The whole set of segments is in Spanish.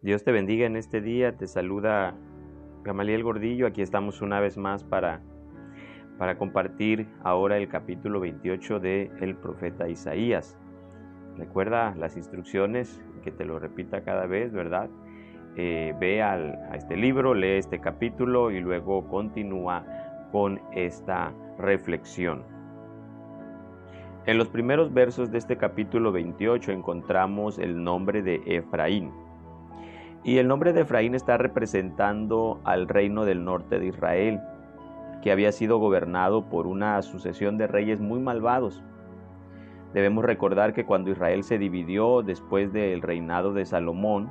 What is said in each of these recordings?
Dios te bendiga en este día, te saluda Gamaliel Gordillo, aquí estamos una vez más para, para compartir ahora el capítulo 28 del el profeta Isaías. Recuerda las instrucciones, que te lo repita cada vez, ¿verdad? Eh, ve a este libro, lee este capítulo y luego continúa con esta reflexión. En los primeros versos de este capítulo 28 encontramos el nombre de Efraín. Y el nombre de Efraín está representando al reino del norte de Israel, que había sido gobernado por una sucesión de reyes muy malvados. Debemos recordar que cuando Israel se dividió después del reinado de Salomón,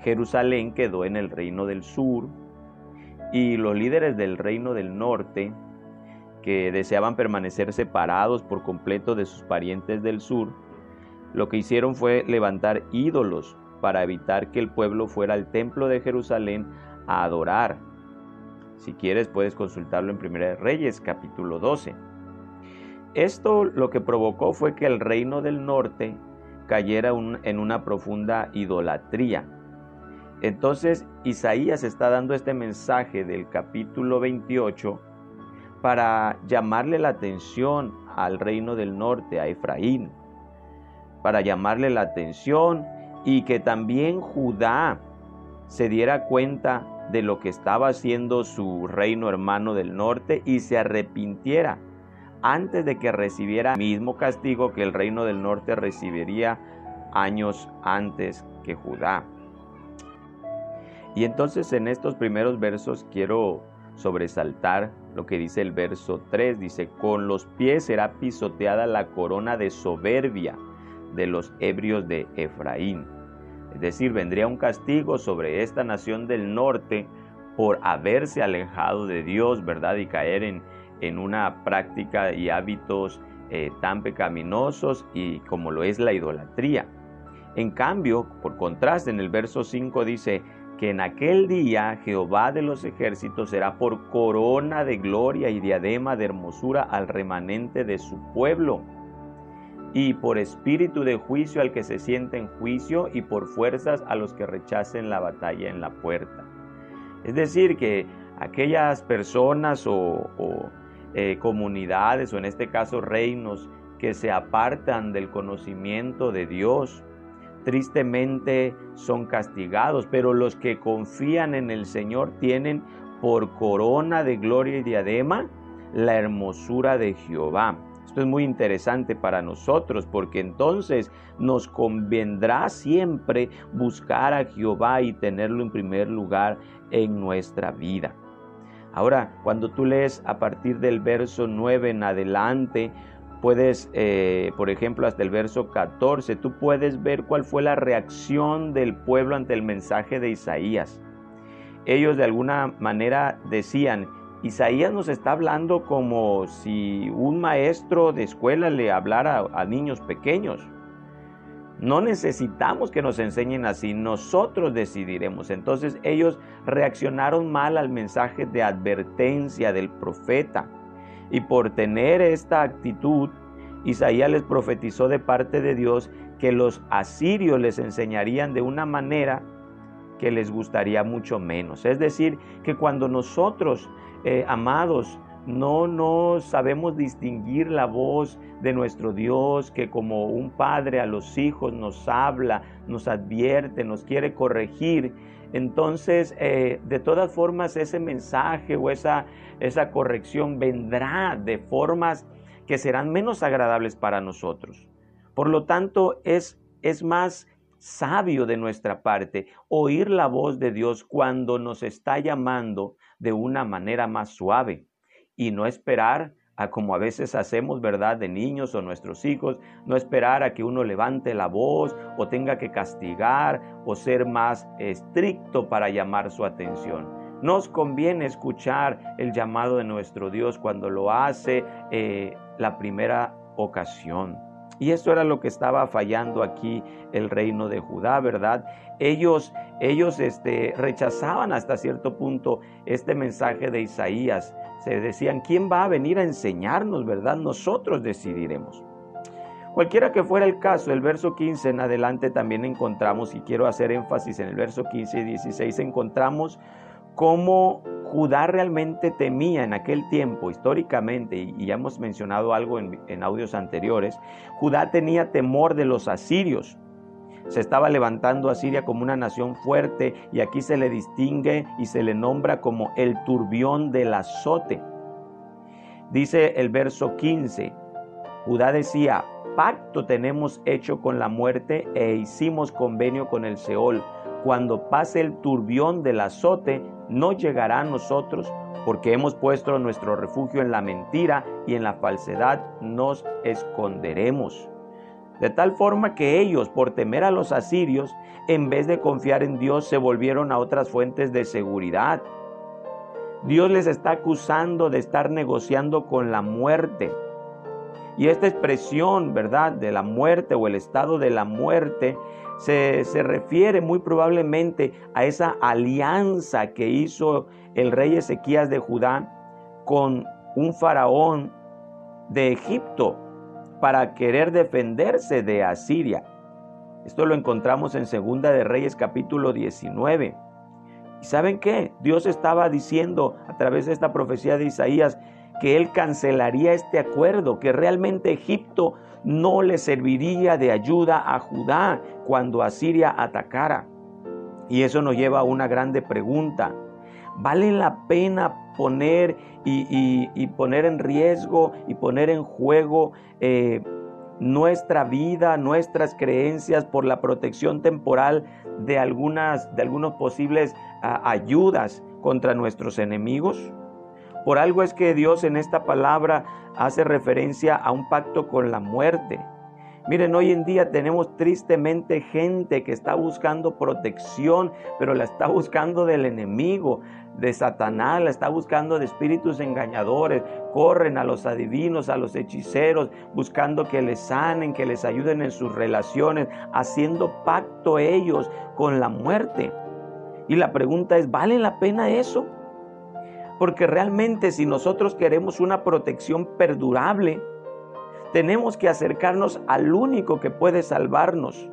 Jerusalén quedó en el reino del sur y los líderes del reino del norte, que deseaban permanecer separados por completo de sus parientes del sur, lo que hicieron fue levantar ídolos para evitar que el pueblo fuera al templo de Jerusalén a adorar. Si quieres puedes consultarlo en Primera de Reyes capítulo 12. Esto lo que provocó fue que el reino del norte cayera en una profunda idolatría. Entonces Isaías está dando este mensaje del capítulo 28 para llamarle la atención al reino del norte, a Efraín, para llamarle la atención y que también Judá se diera cuenta de lo que estaba haciendo su reino hermano del norte y se arrepintiera antes de que recibiera el mismo castigo que el reino del norte recibiría años antes que Judá. Y entonces en estos primeros versos quiero sobresaltar lo que dice el verso 3. Dice, con los pies será pisoteada la corona de soberbia de los ebrios de Efraín. Es decir, vendría un castigo sobre esta nación del norte por haberse alejado de Dios, ¿verdad? Y caer en, en una práctica y hábitos eh, tan pecaminosos y como lo es la idolatría. En cambio, por contraste, en el verso 5 dice que en aquel día Jehová de los ejércitos será por corona de gloria y diadema de hermosura al remanente de su pueblo y por espíritu de juicio al que se siente en juicio y por fuerzas a los que rechacen la batalla en la puerta. Es decir, que aquellas personas o, eh, comunidades o en este caso reinos que se apartan del conocimiento de Dios, tristemente son castigados, pero los que confían en el Señor tienen por corona de gloria y diadema la hermosura de Jehová. Es muy interesante para nosotros porque entonces nos convendrá siempre buscar a Jehová y tenerlo en primer lugar en nuestra vida. Ahora, cuando tú lees a partir del verso 9 en adelante, puedes, eh, por ejemplo, hasta el verso 14, tú puedes ver cuál fue la reacción del pueblo ante el mensaje de Isaías. Ellos de alguna manera decían, Isaías nos está hablando como si un maestro de escuela le hablara a, niños pequeños. No necesitamos que nos enseñen así, nosotros decidiremos. Entonces ellos reaccionaron mal al mensaje de advertencia del profeta. Y por tener esta actitud, Isaías les profetizó de parte de Dios que los asirios les enseñarían de una manera que les gustaría mucho menos. Es decir, que cuando nosotros eh, amados, no, no sabemos distinguir la voz de nuestro Dios que como un padre a los hijos nos habla, nos advierte, nos quiere corregir. Entonces, eh, de todas formas, ese mensaje o esa, esa corrección vendrá de formas que serán menos agradables para nosotros. Por lo tanto, es, es más sabio de nuestra parte oír la voz de Dios cuando nos está llamando de una manera más suave y no esperar a como a veces hacemos, ¿verdad?, de niños o nuestros hijos, no esperar a que uno levante la voz o tenga que castigar o ser más estricto para llamar su atención. Nos conviene escuchar el llamado de nuestro Dios cuando lo hace eh, la primera ocasión. Y esto era lo que estaba fallando aquí el reino de Judá, ¿verdad? Ellos, ellos este, rechazaban hasta cierto punto este mensaje de Isaías. Se decían, ¿quién va a venir a enseñarnos, verdad? Nosotros decidiremos. Cualquiera que fuera el caso, el verso 15 en adelante también encontramos, y quiero hacer énfasis en el verso 15 y 16, encontramos cómo Judá realmente temía en aquel tiempo, históricamente, y ya hemos mencionado algo en, audios anteriores, Judá tenía temor de los asirios. Se estaba levantando a Siria como una nación fuerte y aquí se le distingue y se le nombra como el turbión del azote. Dice el verso 15, Judá decía, pacto tenemos hecho con la muerte e hicimos convenio con el Seol. Cuando pase el turbión del azote, no llegará a nosotros, porque hemos puesto nuestro refugio en la mentira y en la falsedad nos esconderemos. De tal forma que ellos, por temer a los asirios, en vez de confiar en Dios, se volvieron a otras fuentes de seguridad. Dios les está acusando de estar negociando con la muerte. Y esta expresión, ¿verdad?, de la muerte o el estado de la muerte, se, se, refiere muy probablemente a esa alianza que hizo el rey Ezequías de Judá con un faraón de Egipto para querer defenderse de Asiria. Esto lo encontramos en Segunda de Reyes capítulo 19. ¿Y saben qué? Dios estaba diciendo a través de esta profecía de Isaías que él cancelaría este acuerdo, que realmente Egipto no le serviría de ayuda a Judá cuando Asiria atacara. Y eso nos lleva a una grande pregunta. ¿Vale la pena poner y, poner en riesgo y poner en juego eh, nuestra vida, nuestras creencias por la protección temporal de algunas de algunos posibles ayudas contra nuestros enemigos? Por algo es que Dios en esta palabra hace referencia a un pacto con la muerte. Miren, hoy en día tenemos tristemente gente que está buscando protección, pero la está buscando del enemigo, de Satanás, la está buscando de espíritus engañadores. Corren a los adivinos, a los hechiceros, buscando que les sanen, que les ayuden en sus relaciones, haciendo pacto ellos con la muerte. Y la pregunta es, ¿vale la pena eso? Porque realmente si nosotros queremos una protección perdurable, tenemos que acercarnos al único que puede salvarnos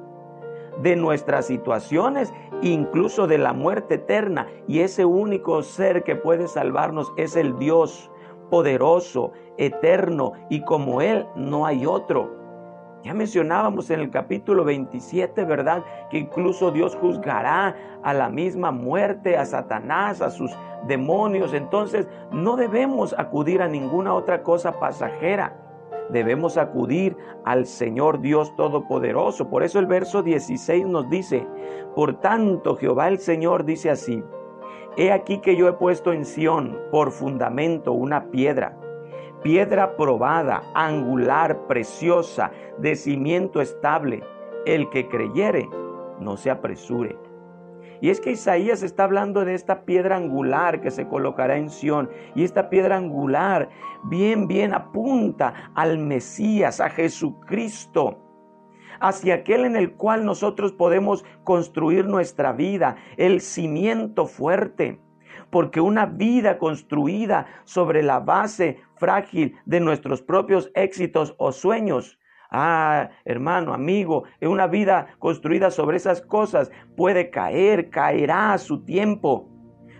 de nuestras situaciones, incluso de la muerte eterna. Y ese único ser que puede salvarnos es el Dios poderoso, eterno, y como Él no hay otro. Ya mencionábamos en el capítulo 27, ¿verdad? Que incluso Dios juzgará a la misma muerte, a Satanás, a sus demonios. Entonces no debemos acudir a ninguna otra cosa pasajera debemos acudir al Señor Dios Todopoderoso. Por eso el verso 16 nos dice, por tanto Jehová el Señor dice así, he aquí que yo he puesto en Sión por fundamento una piedra, piedra probada, angular, preciosa, de cimiento estable. El que creyere, no se apresure y es que Isaías está hablando de esta piedra angular que se colocará en Sión. Y esta piedra angular bien, bien apunta al Mesías, a Jesucristo hacia aquel en el cual nosotros podemos construir nuestra vida, el cimiento fuerte. Porque una vida construida sobre la base frágil de nuestros propios éxitos o sueños Ah, hermano, amigo, una vida construida sobre esas cosas puede caer, caerá a su tiempo.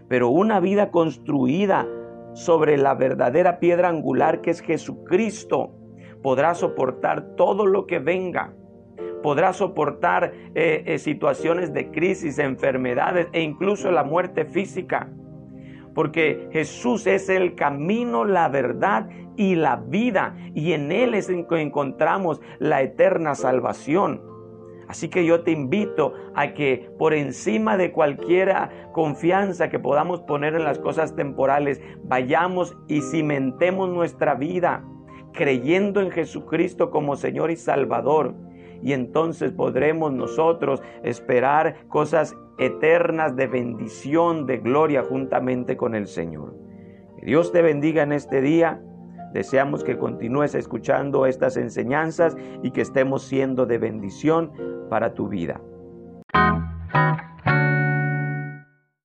Pero una vida construida sobre la verdadera piedra angular que es Jesucristo podrá soportar todo lo que venga. Podrá soportar eh, eh, situaciones de crisis, enfermedades e incluso la muerte física porque Jesús es el camino, la verdad y la vida, y en Él es en que encontramos la eterna salvación. Así que yo te invito a que por encima de cualquier confianza que podamos poner en las cosas temporales, vayamos y cimentemos nuestra vida creyendo en Jesucristo como Señor y Salvador. Y entonces podremos nosotros esperar cosas eternas de bendición, de gloria juntamente con el Señor. Que Dios te bendiga en este día. Deseamos que continúes escuchando estas enseñanzas y que estemos siendo de bendición para tu vida.